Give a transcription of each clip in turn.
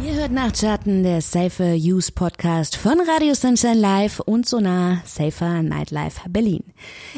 Ihr hört Nachtschatten, der Safer Use Podcast von Radio Sunshine Live und Sonar Safer Nightlife Berlin.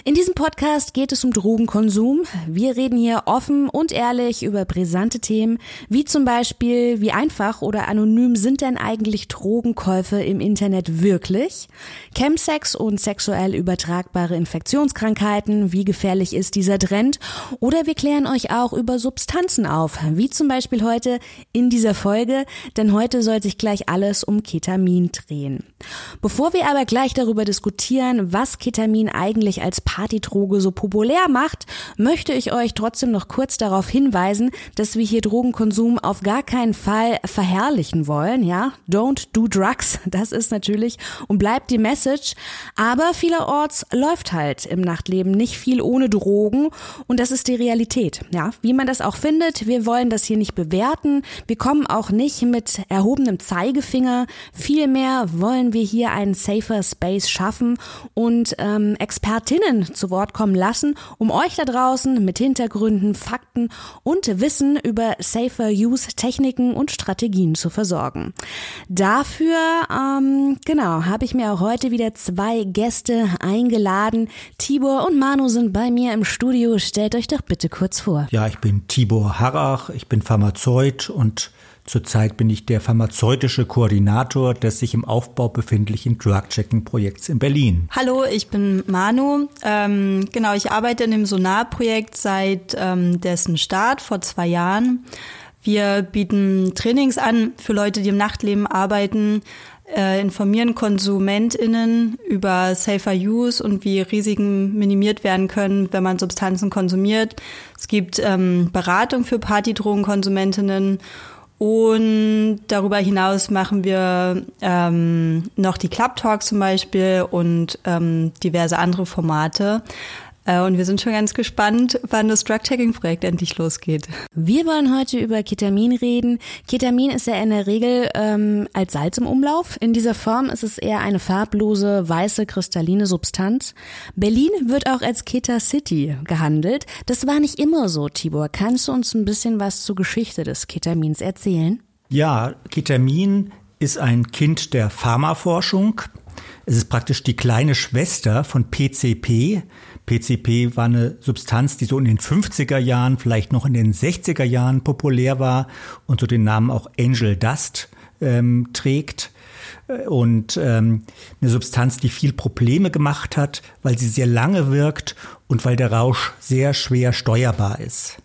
In diesem Podcast geht es um Drogenkonsum. Wir reden hier offen und ehrlich über brisante Themen, wie zum Beispiel, wie einfach oder anonym sind denn eigentlich Drogenkäufe im Internet wirklich? Chemsex und sexuell übertragbare Infektionskrankheiten, wie gefährlich ist dieser Trend? Oder wir klären euch auch über Substanzen auf, wie zum Beispiel heute in dieser Folge, denn heute soll sich gleich alles um Ketamin drehen. Bevor wir aber gleich darüber diskutieren, was Ketamin eigentlich als Partydroge so populär macht, möchte ich euch trotzdem noch kurz darauf hinweisen, dass wir hier Drogenkonsum auf gar keinen Fall verherrlichen wollen, ja? Don't do drugs, das ist natürlich und bleibt die Message, aber vielerorts läuft halt im Nachtleben nicht viel ohne Drogen und das ist die Realität, ja? Wie man das auch findet, wir wollen das hier nicht bewerten, wir kommen auch nicht mit erhobenem Zeigefinger. Vielmehr wollen wir hier einen safer Space schaffen und ähm, Expertinnen zu Wort kommen lassen, um euch da draußen mit Hintergründen, Fakten und Wissen über safer Use Techniken und Strategien zu versorgen. Dafür, ähm, genau, habe ich mir auch heute wieder zwei Gäste eingeladen. Tibor und Manu sind bei mir im Studio. Stellt euch doch bitte kurz vor. Ja, ich bin Tibor Harrach, ich bin Pharmazeut und Zurzeit bin ich der pharmazeutische Koordinator des sich im Aufbau befindlichen Drug-Checking-Projekts in Berlin. Hallo, ich bin Manu. Ähm, genau, ich arbeite in dem Sonar-Projekt seit ähm, dessen Start vor zwei Jahren. Wir bieten Trainings an für Leute, die im Nachtleben arbeiten, äh, informieren KonsumentInnen über Safer Use und wie Risiken minimiert werden können, wenn man Substanzen konsumiert. Es gibt ähm, Beratung für Partydrogenkonsumentinnen und darüber hinaus machen wir ähm, noch die Club Talks zum Beispiel und ähm, diverse andere Formate. Äh, und wir sind schon ganz gespannt, wann das Drug-Checking-Projekt endlich losgeht. Wir wollen heute über Ketamin reden. Ketamin ist ja in der Regel ähm, als Salz im Umlauf. In dieser Form ist es eher eine farblose, weiße, kristalline Substanz. Berlin wird auch als Keta City gehandelt. Das war nicht immer so, Tibor. Kannst du uns ein bisschen was zur Geschichte des Ketamins erzählen? Ja, Ketamin ist ein Kind der Pharmaforschung. Es ist praktisch die kleine Schwester von PCP. PCP war eine Substanz, die so in den 50er Jahren, vielleicht noch in den 60er Jahren populär war und so den Namen auch Angel Dust ähm, trägt. Und ähm, eine Substanz, die viel Probleme gemacht hat, weil sie sehr lange wirkt und weil der Rausch sehr schwer steuerbar ist.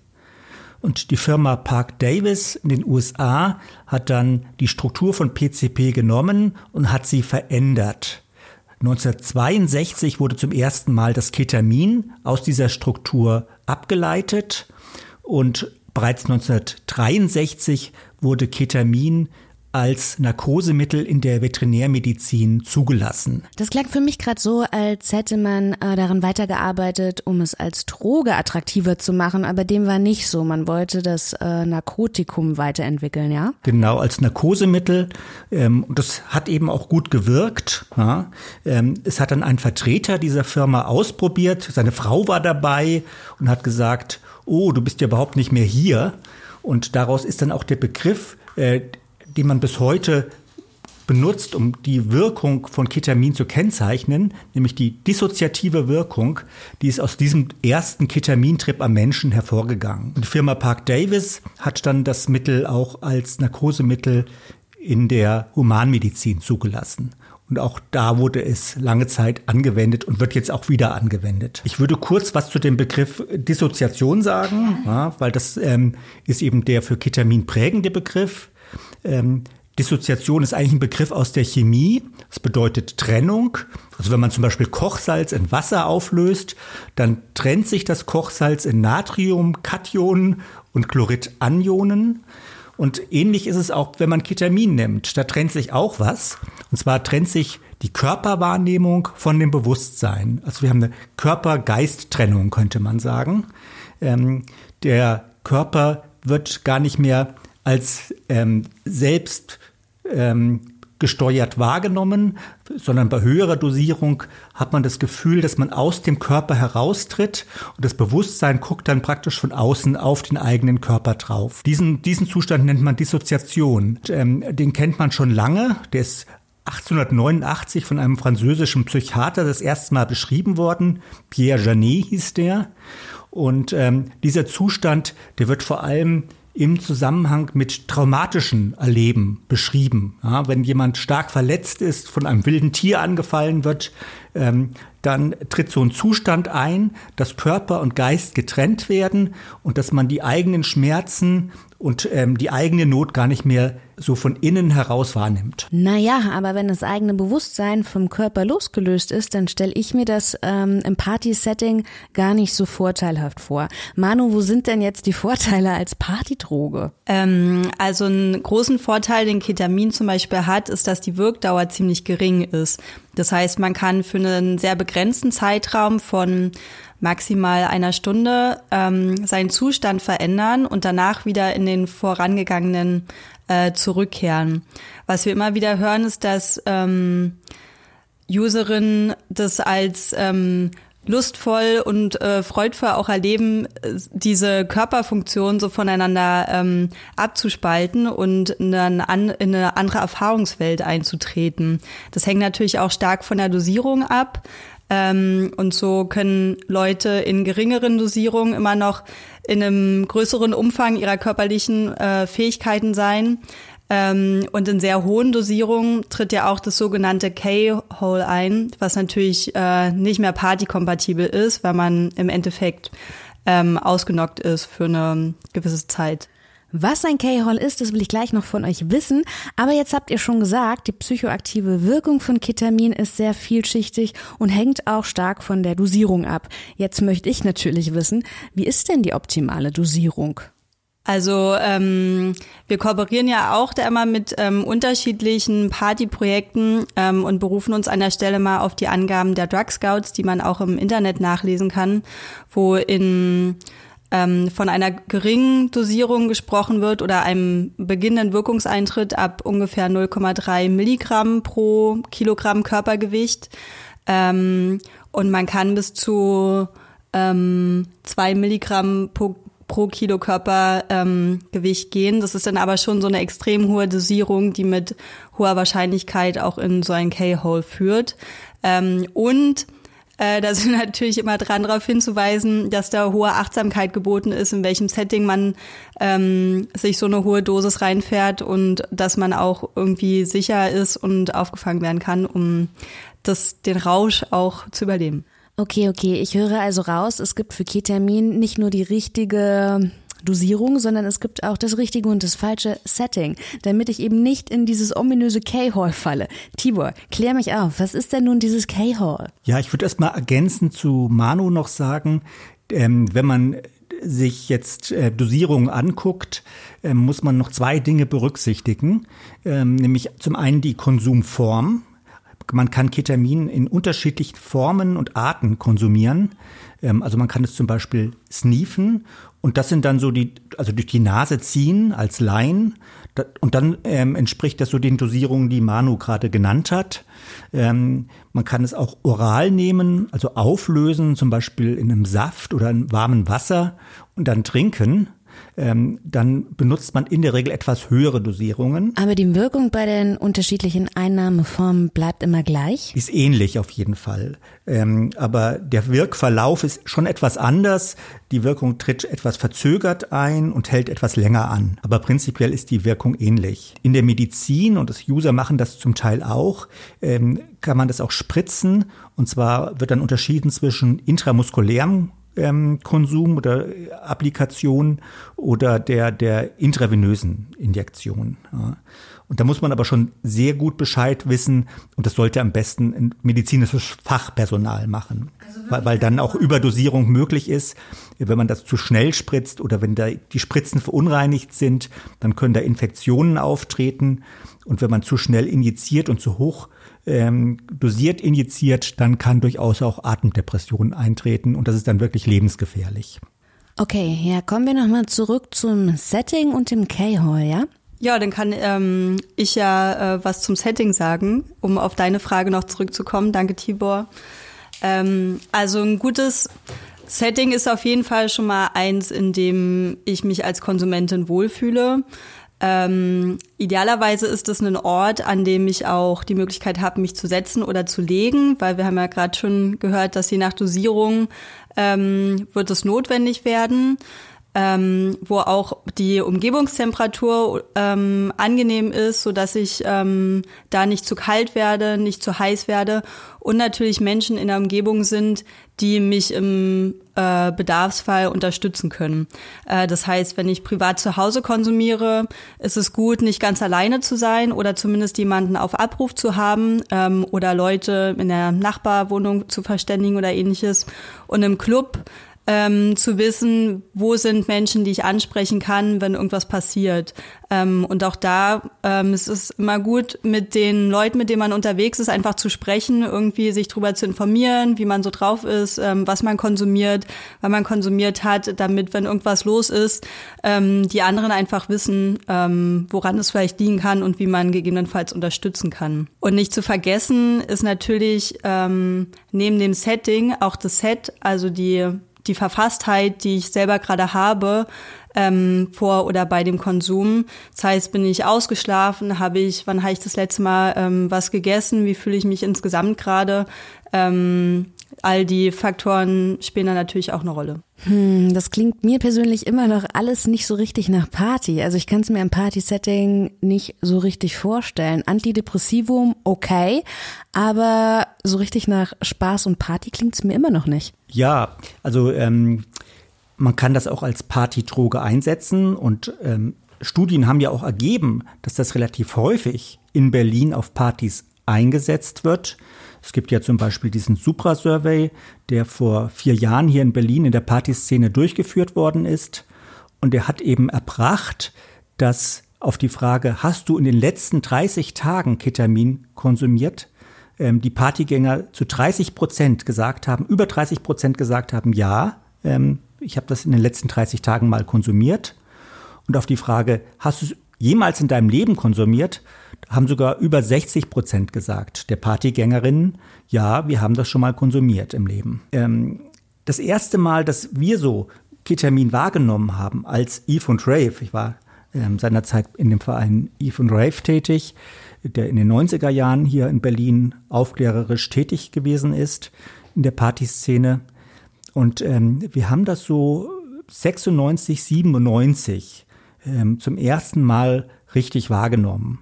Und die Firma Park Davis in den USA hat dann die Struktur von PCP genommen und hat sie verändert. 1962 wurde zum ersten Mal das Ketamin aus dieser Struktur abgeleitet. Und bereits 1963 wurde Ketamin als Narkosemittel in der Veterinärmedizin zugelassen. Das klang für mich gerade so, als hätte man äh, daran weitergearbeitet, um es als Droge attraktiver zu machen, aber dem war nicht so. Man wollte das äh, Narkotikum weiterentwickeln, ja? Genau, als Narkosemittel. Ähm, und das hat eben auch gut gewirkt. Ja? Ähm, es hat dann ein Vertreter dieser Firma ausprobiert. Seine Frau war dabei und hat gesagt, oh, du bist ja überhaupt nicht mehr hier. Und daraus ist dann auch der Begriff äh, die man bis heute benutzt, um die Wirkung von Ketamin zu kennzeichnen, nämlich die dissoziative Wirkung, die ist aus diesem ersten Ketamintrip am Menschen hervorgegangen. Die Firma Park Davis hat dann das Mittel auch als Narkosemittel in der Humanmedizin zugelassen. Und auch da wurde es lange Zeit angewendet und wird jetzt auch wieder angewendet. Ich würde kurz was zu dem Begriff Dissoziation sagen, ja, weil das ähm, ist eben der für Ketamin prägende Begriff. Ähm, Dissoziation ist eigentlich ein Begriff aus der Chemie. Das bedeutet Trennung. Also wenn man zum Beispiel Kochsalz in Wasser auflöst, dann trennt sich das Kochsalz in Natrium, Kationen und Chlorid-Anionen. Und ähnlich ist es auch, wenn man Ketamin nimmt. Da trennt sich auch was. Und zwar trennt sich die Körperwahrnehmung von dem Bewusstsein. Also wir haben eine Körper-Geist-Trennung, könnte man sagen. Ähm, der Körper wird gar nicht mehr als ähm, selbst ähm, gesteuert wahrgenommen, sondern bei höherer Dosierung hat man das Gefühl, dass man aus dem Körper heraustritt und das Bewusstsein guckt dann praktisch von außen auf den eigenen Körper drauf. Diesen, diesen Zustand nennt man Dissoziation. Ähm, den kennt man schon lange, der ist 1889 von einem französischen Psychiater das erste Mal beschrieben worden. Pierre Janet hieß der. Und ähm, dieser Zustand, der wird vor allem im Zusammenhang mit traumatischen Erleben beschrieben. Ja, wenn jemand stark verletzt ist, von einem wilden Tier angefallen wird, ähm, dann tritt so ein Zustand ein, dass Körper und Geist getrennt werden und dass man die eigenen Schmerzen und ähm, die eigene Not gar nicht mehr so von innen heraus wahrnimmt. Naja, aber wenn das eigene Bewusstsein vom Körper losgelöst ist, dann stelle ich mir das ähm, im Party-Setting gar nicht so vorteilhaft vor. Manu, wo sind denn jetzt die Vorteile als Partydroge? Ähm, also einen großen Vorteil, den Ketamin zum Beispiel hat, ist, dass die Wirkdauer ziemlich gering ist. Das heißt, man kann für einen sehr begrenzten Zeitraum von maximal einer Stunde ähm, seinen Zustand verändern und danach wieder in den vorangegangenen äh, zurückkehren. Was wir immer wieder hören, ist, dass ähm, Userinnen das als ähm, lustvoll und äh, freudvoll auch erleben, diese Körperfunktion so voneinander ähm, abzuspalten und dann an, in eine andere Erfahrungswelt einzutreten. Das hängt natürlich auch stark von der Dosierung ab. Ähm, und so können Leute in geringeren Dosierungen immer noch in einem größeren Umfang ihrer körperlichen äh, Fähigkeiten sein. Ähm, und in sehr hohen Dosierungen tritt ja auch das sogenannte K-Hole ein, was natürlich äh, nicht mehr partykompatibel ist, weil man im Endeffekt ähm, ausgenockt ist für eine gewisse Zeit. Was ein K-Hall ist, das will ich gleich noch von euch wissen. Aber jetzt habt ihr schon gesagt, die psychoaktive Wirkung von Ketamin ist sehr vielschichtig und hängt auch stark von der Dosierung ab. Jetzt möchte ich natürlich wissen, wie ist denn die optimale Dosierung? Also ähm, wir kooperieren ja auch da immer mit ähm, unterschiedlichen Partyprojekten ähm, und berufen uns an der Stelle mal auf die Angaben der Drug Scouts, die man auch im Internet nachlesen kann, wo in ähm, von einer geringen Dosierung gesprochen wird oder einem beginnenden Wirkungseintritt ab ungefähr 0,3 Milligramm pro Kilogramm Körpergewicht. Ähm, und man kann bis zu ähm, zwei Milligramm pro, pro Kilo Körpergewicht ähm, gehen. Das ist dann aber schon so eine extrem hohe Dosierung, die mit hoher Wahrscheinlichkeit auch in so ein K-Hole führt. Ähm, und äh, da sind natürlich immer dran darauf hinzuweisen, dass da hohe Achtsamkeit geboten ist, in welchem Setting man ähm, sich so eine hohe Dosis reinfährt und dass man auch irgendwie sicher ist und aufgefangen werden kann, um das, den Rausch auch zu überleben. Okay, okay. Ich höre also raus, es gibt für Ketamin nicht nur die richtige Dosierung, sondern es gibt auch das richtige und das falsche Setting, damit ich eben nicht in dieses ominöse K-Hall falle. Tibor, klär mich auf. Was ist denn nun dieses K-Hall? Ja, ich würde erst mal ergänzend zu Manu noch sagen, ähm, wenn man sich jetzt äh, Dosierungen anguckt, äh, muss man noch zwei Dinge berücksichtigen, ähm, nämlich zum einen die Konsumform. Man kann Ketamin in unterschiedlichen Formen und Arten konsumieren. Ähm, also man kann es zum Beispiel sneefen und das sind dann so die, also durch die Nase ziehen als Laien. Und dann ähm, entspricht das so den Dosierungen, die Manu gerade genannt hat. Ähm, man kann es auch oral nehmen, also auflösen, zum Beispiel in einem Saft oder in warmem Wasser und dann trinken ähm, dann benutzt man in der Regel etwas höhere Dosierungen. Aber die Wirkung bei den unterschiedlichen Einnahmeformen bleibt immer gleich? Ist ähnlich auf jeden Fall. Ähm, aber der Wirkverlauf ist schon etwas anders. Die Wirkung tritt etwas verzögert ein und hält etwas länger an. Aber prinzipiell ist die Wirkung ähnlich. In der Medizin, und das User machen das zum Teil auch, ähm, kann man das auch spritzen. Und zwar wird dann unterschieden zwischen intramuskulärem ähm, Konsum oder Applikation oder der, der intravenösen Injektion. Ja. Und da muss man aber schon sehr gut Bescheid wissen und das sollte am besten ein medizinisches Fachpersonal machen, also weil, weil dann auch Überdosierung möglich ist. Wenn man das zu schnell spritzt oder wenn da die Spritzen verunreinigt sind, dann können da Infektionen auftreten und wenn man zu schnell injiziert und zu hoch ähm, dosiert injiziert, dann kann durchaus auch Atemdepressionen eintreten und das ist dann wirklich lebensgefährlich. Okay, ja, kommen wir nochmal zurück zum Setting und dem K-Hall, ja? Ja, dann kann ähm, ich ja äh, was zum Setting sagen, um auf deine Frage noch zurückzukommen. Danke, Tibor. Ähm, also ein gutes Setting ist auf jeden Fall schon mal eins, in dem ich mich als Konsumentin wohlfühle. Ähm, idealerweise ist es ein Ort, an dem ich auch die Möglichkeit habe, mich zu setzen oder zu legen, weil wir haben ja gerade schon gehört, dass je nach Dosierung ähm, wird es notwendig werden ähm, wo auch die Umgebungstemperatur ähm, angenehm ist, so dass ich ähm, da nicht zu kalt werde, nicht zu heiß werde und natürlich Menschen in der Umgebung sind, die mich im äh, Bedarfsfall unterstützen können. Äh, das heißt, wenn ich privat zu Hause konsumiere, ist es gut, nicht ganz alleine zu sein oder zumindest jemanden auf Abruf zu haben ähm, oder Leute in der Nachbarwohnung zu verständigen oder ähnliches. Und im Club ähm, zu wissen, wo sind Menschen, die ich ansprechen kann, wenn irgendwas passiert. Ähm, und auch da ähm, es ist immer gut, mit den Leuten, mit denen man unterwegs ist, einfach zu sprechen, irgendwie sich darüber zu informieren, wie man so drauf ist, ähm, was man konsumiert, wann man konsumiert hat, damit, wenn irgendwas los ist, ähm, die anderen einfach wissen, ähm, woran es vielleicht liegen kann und wie man gegebenenfalls unterstützen kann. Und nicht zu vergessen ist natürlich ähm, neben dem Setting auch das Set, also die die Verfasstheit, die ich selber gerade habe, ähm, vor oder bei dem Konsum. Das heißt, bin ich ausgeschlafen, habe ich, wann habe ich das letzte Mal ähm, was gegessen, wie fühle ich mich insgesamt gerade. Ähm, all die Faktoren spielen da natürlich auch eine Rolle. Hm, das klingt mir persönlich immer noch alles nicht so richtig nach Party. Also ich kann es mir im Party-Setting nicht so richtig vorstellen. Antidepressivum, okay, aber so richtig nach Spaß und Party klingt es mir immer noch nicht. Ja, also ähm, man kann das auch als Partydroge einsetzen und ähm, Studien haben ja auch ergeben, dass das relativ häufig in Berlin auf Partys eingesetzt wird. Es gibt ja zum Beispiel diesen Supra-Survey, der vor vier Jahren hier in Berlin in der Partyszene durchgeführt worden ist. Und der hat eben erbracht, dass auf die Frage, hast du in den letzten 30 Tagen Ketamin konsumiert, ähm, die Partygänger zu 30 Prozent gesagt haben, über 30 Prozent gesagt haben, ja, ähm, ich habe das in den letzten 30 Tagen mal konsumiert. Und auf die Frage, hast du es jemals in deinem Leben konsumiert, haben sogar über 60 Prozent gesagt, der Partygängerinnen, ja, wir haben das schon mal konsumiert im Leben. Ähm, das erste Mal, dass wir so Ketamin wahrgenommen haben als Eve und Rave, ich war ähm, seinerzeit in dem Verein Eve und Rave tätig, der in den 90er Jahren hier in Berlin aufklärerisch tätig gewesen ist in der Partyszene. Und ähm, wir haben das so 96, 97 ähm, zum ersten Mal richtig wahrgenommen.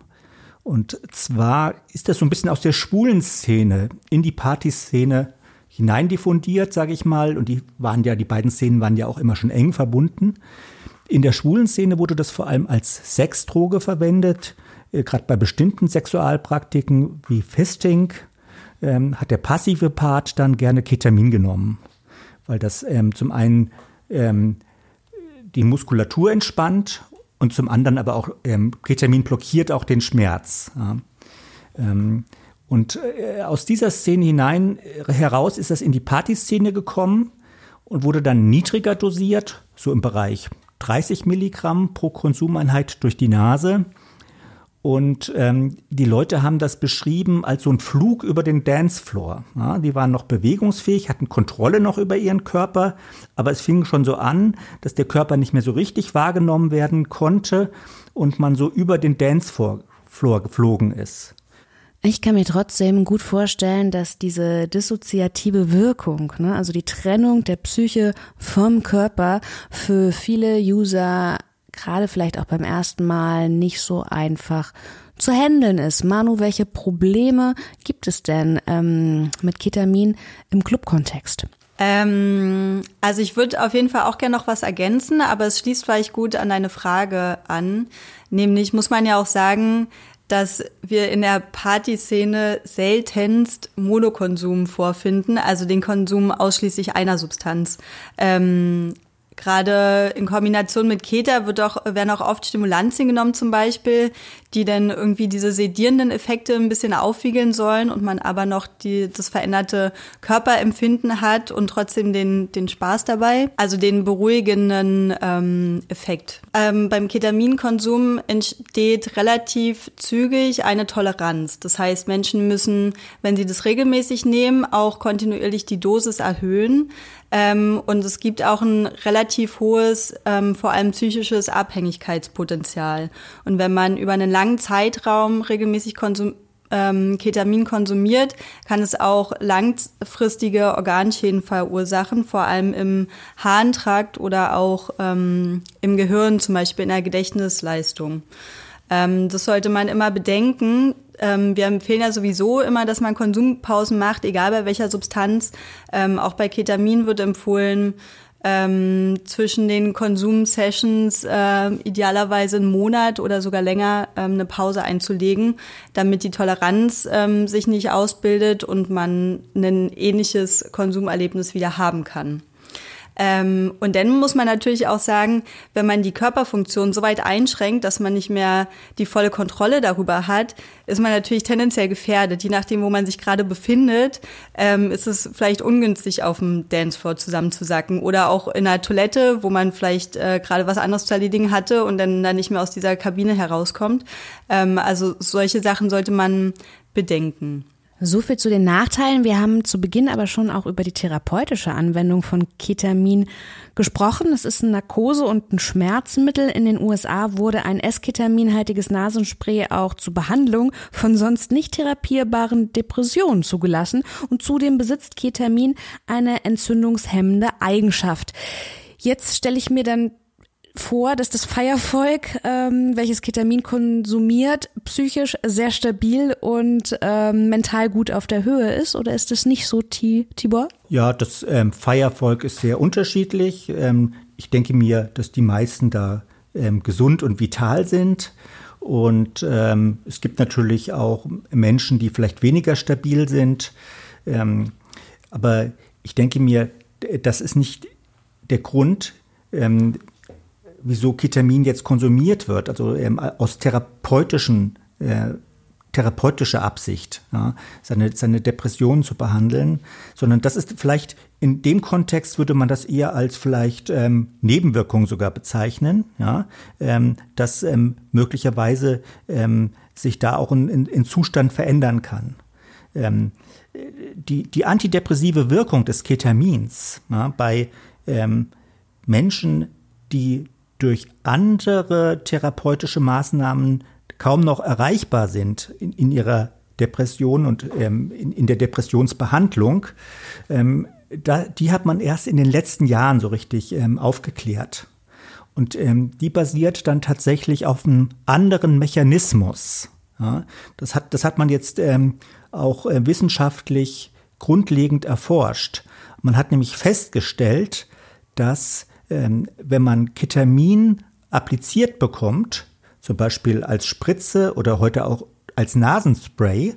Und zwar ist das so ein bisschen aus der schwulen Szene in die Partyszene hineindiffundiert, sage ich mal. Und die waren ja, die beiden Szenen waren ja auch immer schon eng verbunden. In der schwulen Szene wurde das vor allem als Sexdroge verwendet. Äh, Gerade bei bestimmten Sexualpraktiken wie Fisting ähm, hat der passive Part dann gerne Ketamin genommen, weil das ähm, zum einen ähm, die Muskulatur entspannt und zum anderen aber auch ähm, Ketamin blockiert auch den Schmerz. Ja. Ähm, und äh, aus dieser Szene hinein äh, heraus ist das in die Partyszene gekommen und wurde dann niedriger dosiert, so im Bereich 30 Milligramm pro Konsumeinheit durch die Nase. Und ähm, die Leute haben das beschrieben als so ein Flug über den Dancefloor. Ja, die waren noch bewegungsfähig, hatten Kontrolle noch über ihren Körper, aber es fing schon so an, dass der Körper nicht mehr so richtig wahrgenommen werden konnte und man so über den Dancefloor geflogen ist. Ich kann mir trotzdem gut vorstellen, dass diese dissoziative Wirkung, ne, also die Trennung der Psyche vom Körper für viele User gerade vielleicht auch beim ersten Mal nicht so einfach zu handeln ist. Manu, welche Probleme gibt es denn ähm, mit Ketamin im Clubkontext? Ähm, also ich würde auf jeden Fall auch gerne noch was ergänzen, aber es schließt vielleicht gut an deine Frage an. Nämlich muss man ja auch sagen, dass wir in der Partyszene seltenst Monokonsum vorfinden, also den Konsum ausschließlich einer Substanz. Ähm, Gerade in Kombination mit Keta wird auch, werden auch oft Stimulantien genommen zum Beispiel, die dann irgendwie diese sedierenden Effekte ein bisschen aufwiegeln sollen und man aber noch die, das veränderte Körperempfinden hat und trotzdem den, den Spaß dabei, also den beruhigenden ähm, Effekt. Ähm, beim Ketaminkonsum entsteht relativ zügig eine Toleranz. Das heißt, Menschen müssen, wenn sie das regelmäßig nehmen, auch kontinuierlich die Dosis erhöhen. Ähm, und es gibt auch ein relativ hohes, ähm, vor allem psychisches Abhängigkeitspotenzial. Und wenn man über einen langen Zeitraum regelmäßig konsum ähm, Ketamin konsumiert, kann es auch langfristige Organschäden verursachen, vor allem im Harntrakt oder auch ähm, im Gehirn, zum Beispiel in der Gedächtnisleistung. Ähm, das sollte man immer bedenken. Ähm, wir empfehlen ja sowieso immer, dass man Konsumpausen macht, egal bei welcher Substanz. Ähm, auch bei Ketamin wird empfohlen, ähm, zwischen den Konsumsessions äh, idealerweise einen Monat oder sogar länger ähm, eine Pause einzulegen, damit die Toleranz ähm, sich nicht ausbildet und man ein ähnliches Konsumerlebnis wieder haben kann. Ähm, und dann muss man natürlich auch sagen, wenn man die Körperfunktion so weit einschränkt, dass man nicht mehr die volle Kontrolle darüber hat, ist man natürlich tendenziell gefährdet. Je nachdem, wo man sich gerade befindet, ähm, ist es vielleicht ungünstig, auf dem Dancefloor zusammenzusacken oder auch in einer Toilette, wo man vielleicht äh, gerade was anderes zu erledigen hatte und dann, dann nicht mehr aus dieser Kabine herauskommt. Ähm, also solche Sachen sollte man bedenken. So viel zu den Nachteilen. Wir haben zu Beginn aber schon auch über die therapeutische Anwendung von Ketamin gesprochen. Es ist ein Narkose- und ein Schmerzmittel. In den USA wurde ein Esketaminhaltiges Nasenspray auch zur Behandlung von sonst nicht therapierbaren Depressionen zugelassen. Und zudem besitzt Ketamin eine entzündungshemmende Eigenschaft. Jetzt stelle ich mir dann vor, dass das Feiervolk, ähm, welches Ketamin konsumiert, psychisch sehr stabil und ähm, mental gut auf der Höhe ist? Oder ist das nicht so, Tibor? Ja, das ähm, Feiervolk ist sehr unterschiedlich. Ähm, ich denke mir, dass die meisten da ähm, gesund und vital sind. Und ähm, es gibt natürlich auch Menschen, die vielleicht weniger stabil sind. Ähm, aber ich denke mir, das ist nicht der Grund, ähm, wieso Ketamin jetzt konsumiert wird, also ähm, aus therapeutischen äh, therapeutischer Absicht, ja, seine, seine Depressionen zu behandeln, sondern das ist vielleicht in dem Kontext würde man das eher als vielleicht ähm, Nebenwirkung sogar bezeichnen, ja, ähm, dass ähm, möglicherweise ähm, sich da auch ein, ein, ein Zustand verändern kann. Ähm, die, die antidepressive Wirkung des Ketamins ja, bei ähm, Menschen, die durch andere therapeutische Maßnahmen kaum noch erreichbar sind in, in ihrer Depression und ähm, in, in, der Depressionsbehandlung, ähm, da, die hat man erst in den letzten Jahren so richtig ähm, aufgeklärt. Und ähm, die basiert dann tatsächlich auf einem anderen Mechanismus. Ja, das, hat, das hat man jetzt ähm, auch äh, wissenschaftlich grundlegend erforscht. Man hat nämlich festgestellt, dass wenn man Ketamin appliziert bekommt, zum Beispiel als Spritze oder heute auch als Nasenspray,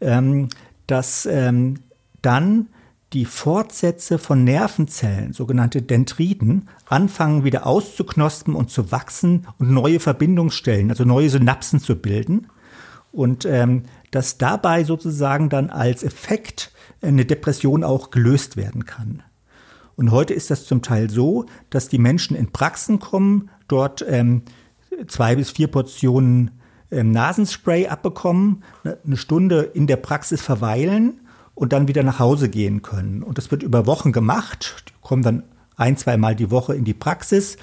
ähm, dass ähm, dann die Fortsätze von Nervenzellen, sogenannte Dendriten, anfangen wieder auszuknospen und zu wachsen und neue Verbindungsstellen, also neue Synapsen zu bilden. Und ähm, dass dabei sozusagen dann als Effekt eine Depression auch gelöst werden kann. Und heute ist das zum Teil so, dass die Menschen in Praxen kommen, dort ähm, zwei bis vier Portionen ähm, Nasenspray abbekommen, ne, eine Stunde in der Praxis verweilen und dann wieder nach Hause gehen können. Und das wird über Wochen gemacht. Die kommen dann ein, zwei Mal die Woche in die Praxis.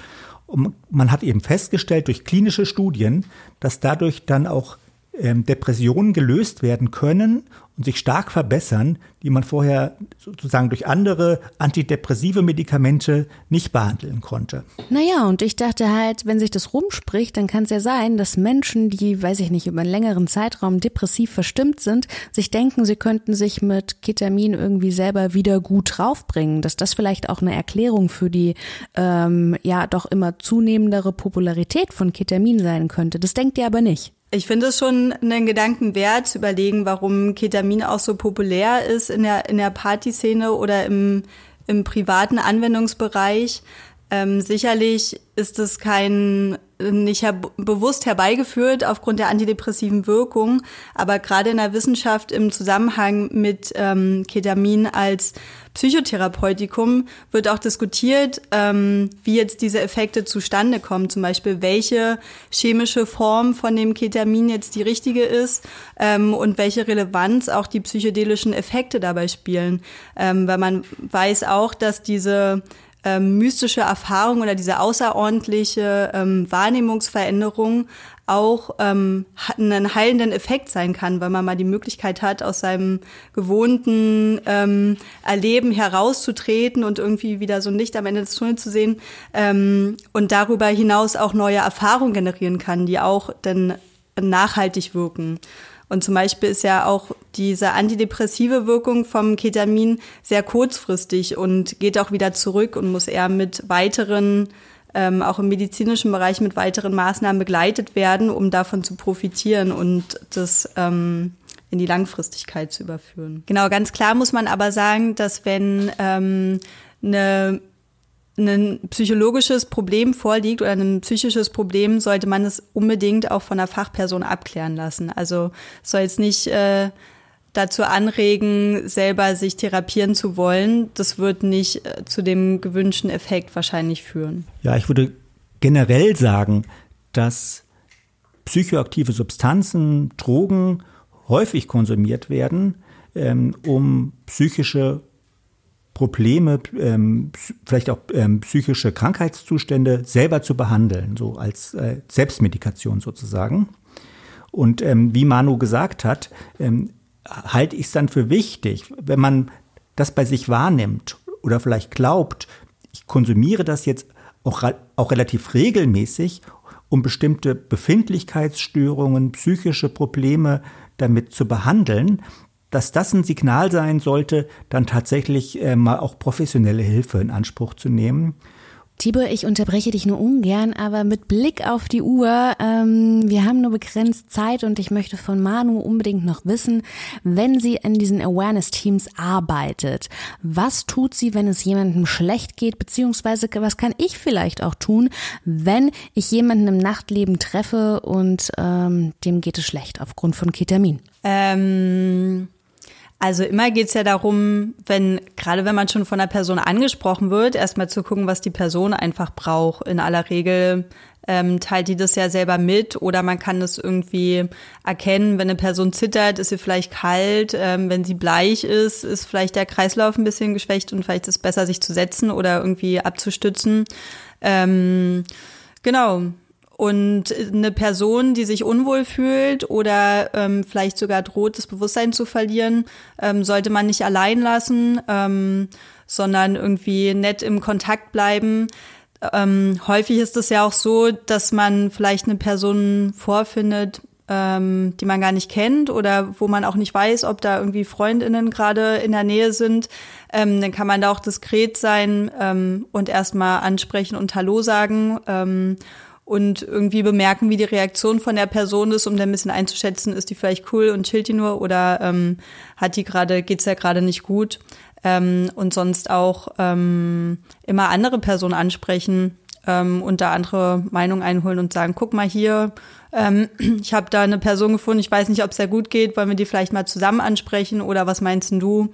Und man hat eben festgestellt durch klinische Studien, dass dadurch dann auch ähm, Depressionen gelöst werden können und sich stark verbessern, die man vorher sozusagen durch andere antidepressive Medikamente nicht behandeln konnte. Naja, und ich dachte halt, wenn sich das rumspricht, dann kann es ja sein, dass Menschen, die, weiß ich nicht, über einen längeren Zeitraum depressiv verstimmt sind, sich denken, sie könnten sich mit Ketamin irgendwie selber wieder gut draufbringen. Dass das vielleicht auch eine Erklärung für die ähm, ja doch immer zunehmendere Popularität von Ketamin sein könnte. Das denkt ihr aber nicht. Ich finde es schon einen Gedanken wert, zu überlegen, warum Ketamin auch so populär ist in der, in der Partyszene oder im, im privaten Anwendungsbereich. Ähm, sicherlich ist es kein nicht her bewusst herbeigeführt aufgrund der antidepressiven Wirkung, aber gerade in der Wissenschaft im Zusammenhang mit ähm, Ketamin als Psychotherapeutikum wird auch diskutiert, ähm, wie jetzt diese Effekte zustande kommen. Zum Beispiel, welche chemische Form von dem Ketamin jetzt die richtige ist ähm, und welche Relevanz auch die psychedelischen Effekte dabei spielen. Ähm, weil man weiß auch, dass diese ähm, mystische Erfahrung oder diese außerordentliche ähm, Wahrnehmungsveränderung auch ähm, einen heilenden Effekt sein kann, weil man mal die Möglichkeit hat, aus seinem gewohnten ähm, Erleben herauszutreten und irgendwie wieder so ein Licht am Ende des Tunnels zu sehen ähm, und darüber hinaus auch neue Erfahrungen generieren kann, die auch dann nachhaltig wirken. Und zum Beispiel ist ja auch diese antidepressive Wirkung vom Ketamin sehr kurzfristig und geht auch wieder zurück und muss eher mit weiteren, ähm, auch im medizinischen Bereich mit weiteren Maßnahmen begleitet werden, um davon zu profitieren und das ähm, in die Langfristigkeit zu überführen. Genau, ganz klar muss man aber sagen, dass wenn ähm, eine ein psychologisches Problem vorliegt oder ein psychisches Problem, sollte man es unbedingt auch von einer Fachperson abklären lassen. Also soll es nicht äh, dazu anregen, selber sich therapieren zu wollen. Das wird nicht äh, zu dem gewünschten Effekt wahrscheinlich führen. Ja, ich würde generell sagen, dass psychoaktive Substanzen, Drogen häufig konsumiert werden, ähm, um psychische Probleme, ähm, vielleicht auch ähm, psychische Krankheitszustände selber zu behandeln, so als äh, Selbstmedikation sozusagen. Und ähm, wie Manu gesagt hat, ähm, halte ich es dann für wichtig, wenn man das bei sich wahrnimmt oder vielleicht glaubt, ich konsumiere das jetzt auch, auch relativ regelmäßig, um bestimmte Befindlichkeitsstörungen, psychische Probleme damit zu behandeln, dass das ein Signal sein sollte, dann tatsächlich äh, mal auch professionelle Hilfe in Anspruch zu nehmen. Tibor, ich unterbreche dich nur ungern, aber mit Blick auf die Uhr, ähm, wir haben nur begrenzt Zeit und ich möchte von Manu unbedingt noch wissen, wenn sie in diesen Awareness-Teams arbeitet, was tut sie, wenn es jemandem schlecht geht, beziehungsweise was kann ich vielleicht auch tun, wenn ich jemanden im Nachtleben treffe und ähm, dem geht es schlecht aufgrund von Ketamin? Ähm also immer geht's ja darum, wenn, gerade wenn man schon von einer Person angesprochen wird, erstmal zu gucken, was die Person einfach braucht. In aller Regel ähm, teilt die das ja selber mit oder man kann das irgendwie erkennen, wenn eine Person zittert, ist sie vielleicht kalt, ähm, wenn sie bleich ist, ist vielleicht der Kreislauf ein bisschen geschwächt und vielleicht ist es besser, sich zu setzen oder irgendwie abzustützen. Ähm, genau. Und eine Person, die sich unwohl fühlt oder ähm, vielleicht sogar droht, das Bewusstsein zu verlieren, ähm, sollte man nicht allein lassen, ähm, sondern irgendwie nett im Kontakt bleiben. Ähm, häufig ist es ja auch so, dass man vielleicht eine Person vorfindet, ähm, die man gar nicht kennt oder wo man auch nicht weiß, ob da irgendwie Freundinnen gerade in der Nähe sind, ähm, dann kann man da auch diskret sein ähm, und erstmal ansprechen und Hallo sagen. Ähm, und irgendwie bemerken, wie die Reaktion von der Person ist, um dann ein bisschen einzuschätzen, ist die vielleicht cool und chillt die nur oder ähm, hat die gerade, geht's ja gerade nicht gut. Ähm, und sonst auch ähm, immer andere Personen ansprechen ähm, und da andere Meinungen einholen und sagen, guck mal hier, ähm, ich habe da eine Person gefunden, ich weiß nicht, ob es sehr gut geht, wollen wir die vielleicht mal zusammen ansprechen oder was meinst du?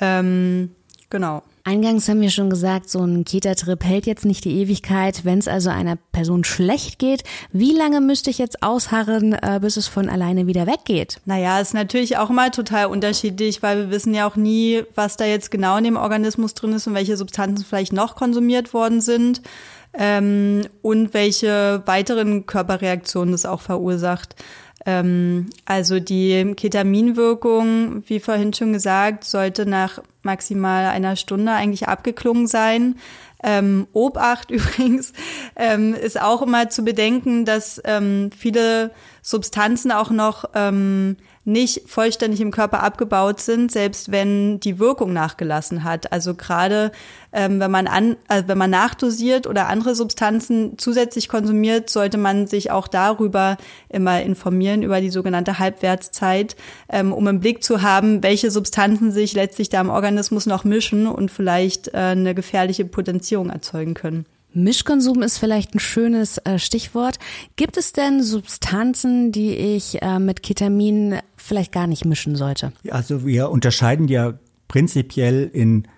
Ähm, genau. Eingangs haben wir schon gesagt, so ein Keta-Trip hält jetzt nicht die Ewigkeit. Wenn es also einer Person schlecht geht, wie lange müsste ich jetzt ausharren, äh, bis es von alleine wieder weggeht? Naja, ist natürlich auch immer total unterschiedlich, weil wir wissen ja auch nie, was da jetzt genau in dem Organismus drin ist und welche Substanzen vielleicht noch konsumiert worden sind ähm, und welche weiteren Körperreaktionen es auch verursacht. Ähm, also die Ketaminwirkung, wie vorhin schon gesagt, sollte nach maximal einer Stunde eigentlich abgeklungen sein. Ähm, Obacht übrigens ähm, ist auch immer zu bedenken, dass ähm, viele Substanzen auch noch ähm, nicht vollständig im Körper abgebaut sind, selbst wenn die Wirkung nachgelassen hat. Also gerade ähm, wenn man an, also wenn man nachdosiert oder andere Substanzen zusätzlich konsumiert, sollte man sich auch darüber immer informieren über die sogenannte Halbwertszeit, ähm, um im Blick zu haben, welche Substanzen sich letztlich da im Organismus noch mischen und vielleicht äh, eine gefährliche Potenzierung erzeugen können. Mischkonsum ist vielleicht ein schönes äh, Stichwort. Gibt es denn Substanzen, die ich äh, mit Ketamin vielleicht gar nicht mischen sollte? Also wir unterscheiden ja prinzipiell in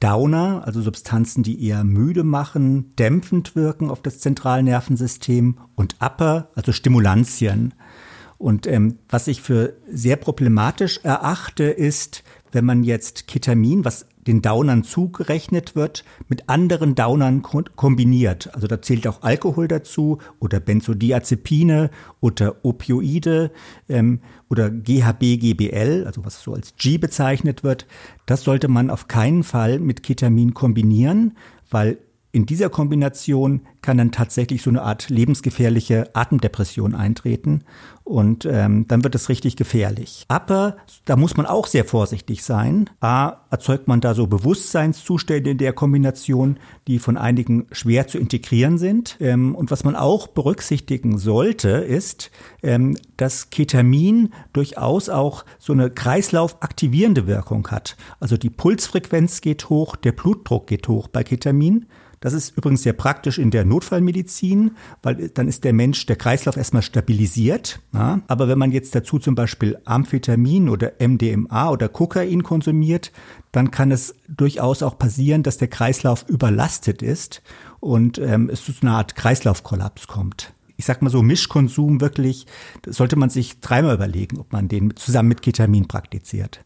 Downer, also Substanzen, die eher müde machen, dämpfend wirken auf das Zentralnervensystem und Upper, also Stimulantien. Und ähm, was ich für sehr problematisch erachte, ist, wenn man jetzt Ketamin, was den Downern zugerechnet wird, mit anderen Downern kombiniert. Also da zählt auch Alkohol dazu oder Benzodiazepine oder Opioide ähm, oder GHB, GBL, also was so als G bezeichnet wird. Das sollte man auf keinen Fall mit Ketamin kombinieren, weil in dieser Kombination kann dann tatsächlich so eine Art lebensgefährliche Atemdepression eintreten und ähm, dann wird es richtig gefährlich. Aber da muss man auch sehr vorsichtig sein. A, erzeugt man da so Bewusstseinszustände in der Kombination, die von einigen schwer zu integrieren sind. Ähm, und was man auch berücksichtigen sollte, ist, ähm, dass Ketamin durchaus auch so eine kreislaufaktivierende Wirkung hat. Also die Pulsfrequenz geht hoch, der Blutdruck geht hoch bei Ketamin. Das ist übrigens sehr praktisch in der Notfallmedizin, weil dann ist der Mensch, der Kreislauf erstmal stabilisiert. Ja? Aber wenn man jetzt dazu zum Beispiel Amphetamin oder MDMA oder Kokain konsumiert, dann kann es durchaus auch passieren, dass der Kreislauf überlastet ist und ähm, es zu einer Art Kreislaufkollaps kommt ich sag mal so, Mischkonsum wirklich, sollte man sich dreimal überlegen, ob man den zusammen mit Ketamin praktiziert.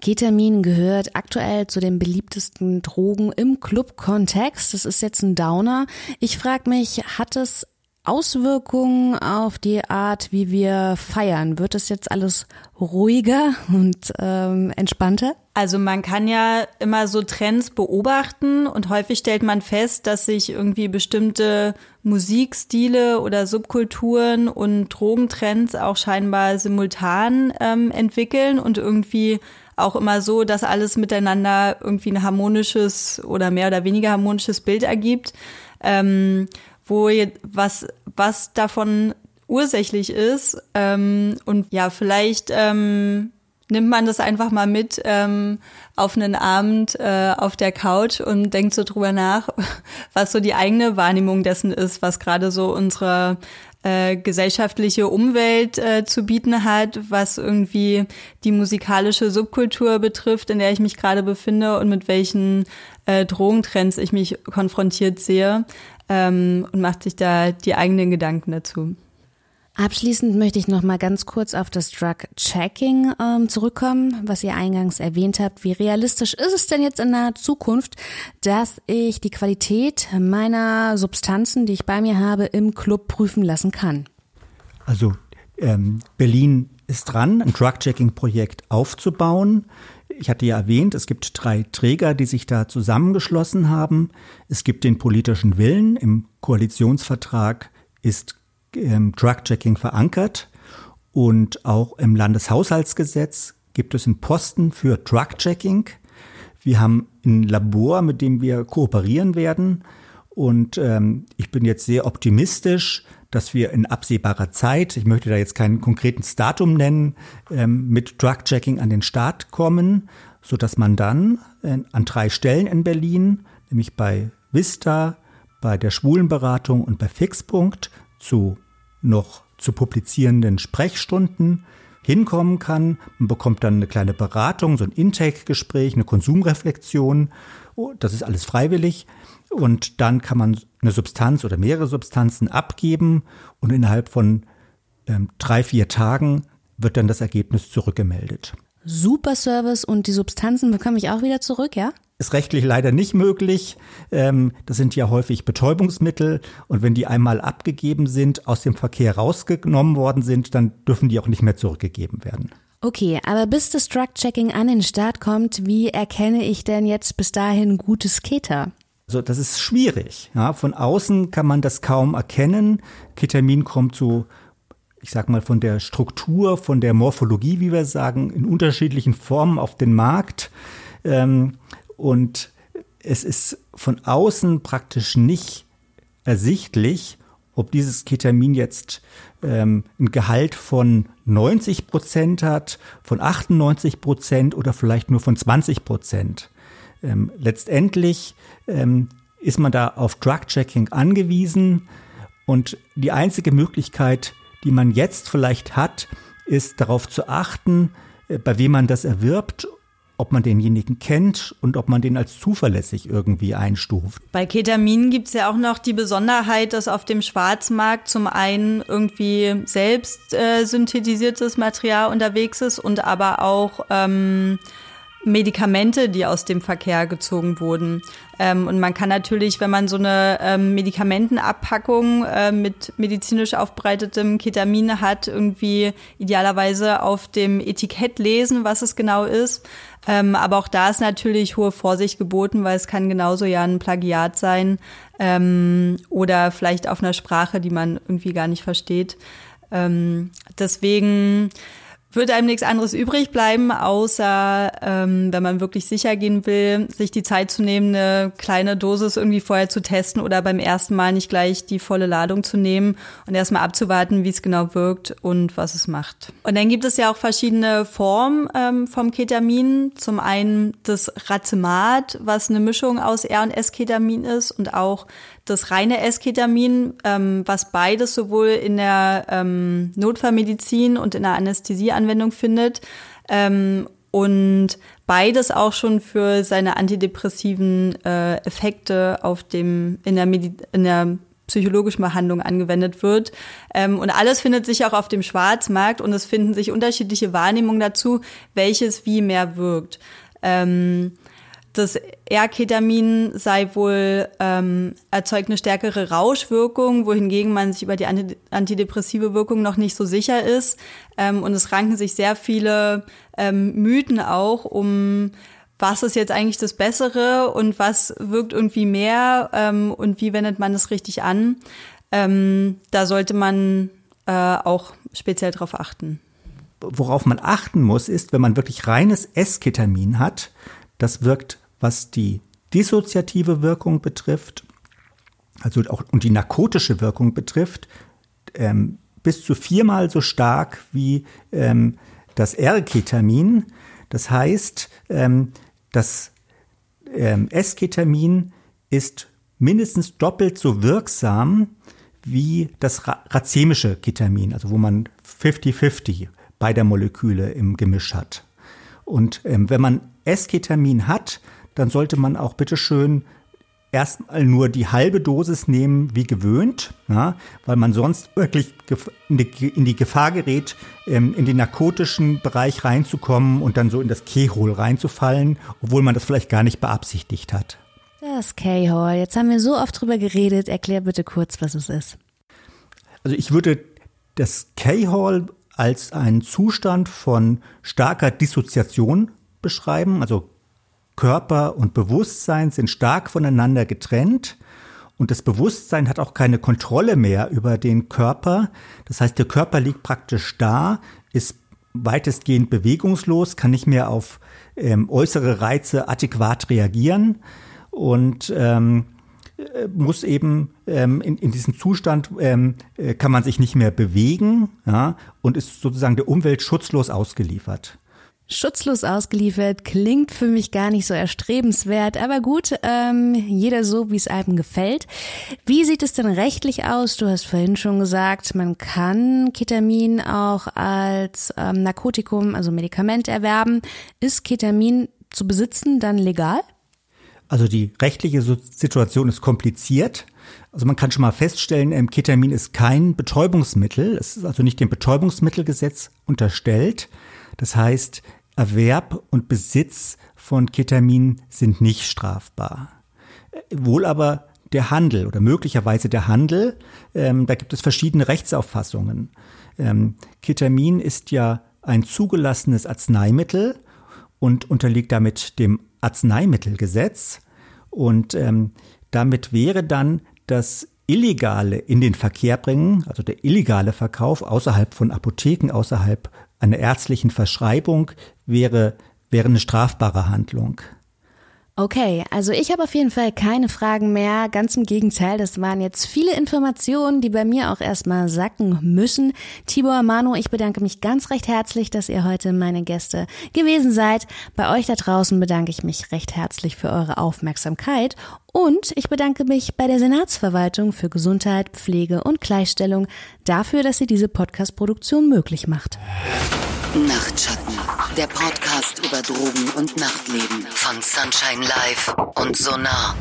Ketamin gehört aktuell zu den beliebtesten Drogen im Club-Kontext. Das ist jetzt ein Downer. Ich frage mich, hat es Auswirkungen auf die Art, wie wir feiern? Wird es jetzt alles ruhiger und ähm, entspannter? Also man kann ja immer so Trends beobachten und häufig stellt man fest, dass sich irgendwie bestimmte Musikstile oder Subkulturen und Drogentrends auch scheinbar simultan ähm, entwickeln und irgendwie auch immer so, dass alles miteinander irgendwie ein harmonisches oder mehr oder weniger harmonisches Bild ergibt, ähm, wo was, was davon ursächlich ist. Ähm, und ja, vielleicht ähm, nimmt man das einfach mal mit ähm, auf einen Abend äh, auf der Couch und denkt so drüber nach, was so die eigene Wahrnehmung dessen ist, was gerade so unsere äh, gesellschaftliche Umwelt äh, zu bieten hat, was irgendwie die musikalische Subkultur betrifft, in der ich mich gerade befinde und mit welchen äh, Drogentrends ich mich konfrontiert sehe ähm, und macht sich da die eigenen Gedanken dazu. Abschließend möchte ich noch mal ganz kurz auf das Drug Checking ähm, zurückkommen, was ihr eingangs erwähnt habt. Wie realistisch ist es denn jetzt in naher Zukunft, dass ich die Qualität meiner Substanzen, die ich bei mir habe, im Club prüfen lassen kann? Also ähm, Berlin ist dran, ein Drug Checking Projekt aufzubauen. Ich hatte ja erwähnt, es gibt drei Träger, die sich da zusammengeschlossen haben. Es gibt den politischen Willen. Im Koalitionsvertrag ist ähm, Drug-Checking verankert und auch im Landeshaushaltsgesetz gibt es einen Posten für Drug-Checking. Wir haben ein Labor, mit dem wir kooperieren werden und ähm, ich bin jetzt sehr optimistisch, dass wir in absehbarer Zeit, ich möchte da jetzt kein konkretes Datum nennen, ähm, mit Drug-Checking an den Start kommen, so dass man dann äh, an drei Stellen in Berlin, nämlich bei Vista, bei der Schwulenberatung und bei Fixpunkt zu noch zu publizierenden Sprechstunden hinkommen kann. Man bekommt dann eine kleine Beratung, so ein Intake-Gespräch, eine Konsumreflexion. Oh, das ist alles freiwillig. Und dann kann man eine Substanz oder mehrere Substanzen abgeben und innerhalb von ähm, drei, vier Tagen wird dann das Ergebnis zurückgemeldet. Super Service und die Substanzen bekomme ich auch wieder zurück, ja? Ist rechtlich leider nicht möglich. Ähm, das sind ja häufig Betäubungsmittel und wenn die einmal abgegeben sind, aus dem Verkehr rausgenommen worden sind, dann dürfen die auch nicht mehr zurückgegeben werden. Okay, aber bis das Drug-Checking an den Start kommt, wie erkenne ich denn jetzt bis dahin gute Skater? Also das ist schwierig. Ja, von außen kann man das kaum erkennen. Ketamin kommt so, ich sag mal, von der Struktur, von der Morphologie, wie wir sagen, in unterschiedlichen Formen auf den Markt. Ähm, und es ist von außen praktisch nicht ersichtlich, ob dieses Ketamin jetzt ähm, ein Gehalt von 90 Prozent hat, von 98 Prozent oder vielleicht nur von 20 Prozent. Ähm, letztendlich ähm, ist man da auf Drug-Checking angewiesen. Und die einzige Möglichkeit, die man jetzt vielleicht hat, ist darauf zu achten, äh, bei wem man das erwirbt ob man denjenigen kennt und ob man den als zuverlässig irgendwie einstuft. Bei Ketamin gibt es ja auch noch die Besonderheit, dass auf dem Schwarzmarkt zum einen irgendwie selbst äh, synthetisiertes Material unterwegs ist und aber auch ähm, Medikamente, die aus dem Verkehr gezogen wurden. Ähm, und man kann natürlich, wenn man so eine ähm, Medikamentenabpackung äh, mit medizinisch aufbereitetem Ketamin hat, irgendwie idealerweise auf dem Etikett lesen, was es genau ist. Ähm, aber auch da ist natürlich hohe Vorsicht geboten, weil es kann genauso ja ein Plagiat sein ähm, oder vielleicht auf einer Sprache, die man irgendwie gar nicht versteht. Ähm, deswegen wird einem nichts anderes übrig bleiben, außer ähm, wenn man wirklich sicher gehen will, sich die Zeit zu nehmen, eine kleine Dosis irgendwie vorher zu testen oder beim ersten Mal nicht gleich die volle Ladung zu nehmen und erstmal abzuwarten, wie es genau wirkt und was es macht. Und dann gibt es ja auch verschiedene Formen ähm, vom Ketamin. Zum einen das Racemat, was eine Mischung aus R- und S-Ketamin ist und auch das reine Esketamin, ähm, was beides sowohl in der ähm, Notfallmedizin und in der Anästhesieanwendung findet ähm, und beides auch schon für seine antidepressiven äh, Effekte auf dem in der, Medi in der psychologischen Behandlung angewendet wird. Ähm, und alles findet sich auch auf dem Schwarzmarkt und es finden sich unterschiedliche Wahrnehmungen dazu, welches wie mehr wirkt. Ähm, das R-Ketamin sei wohl ähm, erzeugt eine stärkere Rauschwirkung, wohingegen man sich über die antidepressive Wirkung noch nicht so sicher ist. Ähm, und es ranken sich sehr viele ähm, Mythen auch um was ist jetzt eigentlich das Bessere und was wirkt irgendwie mehr ähm, und wie wendet man das richtig an. Ähm, da sollte man äh, auch speziell darauf achten. Worauf man achten muss, ist, wenn man wirklich reines S-Ketamin hat, das wirkt, was die dissoziative Wirkung betrifft, also auch und die narkotische Wirkung betrifft, ähm, bis zu viermal so stark wie ähm, das R-Ketamin. Das heißt, ähm, das ähm, S-Ketamin ist mindestens doppelt so wirksam wie das racemische Ketamin, also wo man 50-50 beider Moleküle im Gemisch hat. Und ähm, wenn man Esketamin hat, dann sollte man auch bitteschön erstmal nur die halbe Dosis nehmen wie gewöhnt, ja, weil man sonst wirklich in die, in die Gefahr gerät, ähm, in den narkotischen Bereich reinzukommen und dann so in das Kehol reinzufallen, obwohl man das vielleicht gar nicht beabsichtigt hat. Das K-Hole. Jetzt haben wir so oft drüber geredet. Erklär bitte kurz, was es ist. Also ich würde das K-Hole als einen Zustand von starker Dissoziation beschreiben. Also Körper und Bewusstsein sind stark voneinander getrennt und das Bewusstsein hat auch keine Kontrolle mehr über den Körper. Das heißt, der Körper liegt praktisch da, ist weitestgehend bewegungslos, kann nicht mehr auf ähm, äußere Reize adäquat reagieren und ähm, äh, muss eben ähm, in, in diesem Zustand ähm, äh, kann man sich nicht mehr bewegen ja, und ist sozusagen der Umwelt schutzlos ausgeliefert. Schutzlos ausgeliefert klingt für mich gar nicht so erstrebenswert, aber gut, ähm, jeder so, wie es einem gefällt. Wie sieht es denn rechtlich aus? Du hast vorhin schon gesagt, man kann Ketamin auch als ähm, Narkotikum, also Medikament erwerben. Ist Ketamin zu besitzen dann legal? Also die rechtliche Situation ist kompliziert. Also man kann schon mal feststellen, ähm, Ketamin ist kein Betäubungsmittel. Es ist also nicht dem Betäubungsmittelgesetz unterstellt. Das heißt, Erwerb und Besitz von Ketamin sind nicht strafbar. Wohl aber der Handel oder möglicherweise der Handel, ähm, da gibt es verschiedene Rechtsauffassungen. Ähm, Ketamin ist ja ein zugelassenes Arzneimittel und unterliegt damit dem Arzneimittelgesetz. Und ähm, damit wäre dann das Illegale in den Verkehr bringen, also der illegale Verkauf außerhalb von Apotheken, außerhalb einer ärztlichen Verschreibung, wäre, wäre eine strafbare Handlung. Okay, also ich habe auf jeden Fall keine Fragen mehr. Ganz im Gegenteil, das waren jetzt viele Informationen, die bei mir auch erstmal sacken müssen. Tibor Manu, ich bedanke mich ganz recht herzlich, dass ihr heute meine Gäste gewesen seid. Bei euch da draußen bedanke ich mich recht herzlich für eure Aufmerksamkeit und ich bedanke mich bei der Senatsverwaltung für Gesundheit, Pflege und Gleichstellung dafür, dass sie diese Podcast-Produktion möglich macht. Nachtschatten, der Podcast über Drogen und Nachtleben von Sunshine Live und Sonar.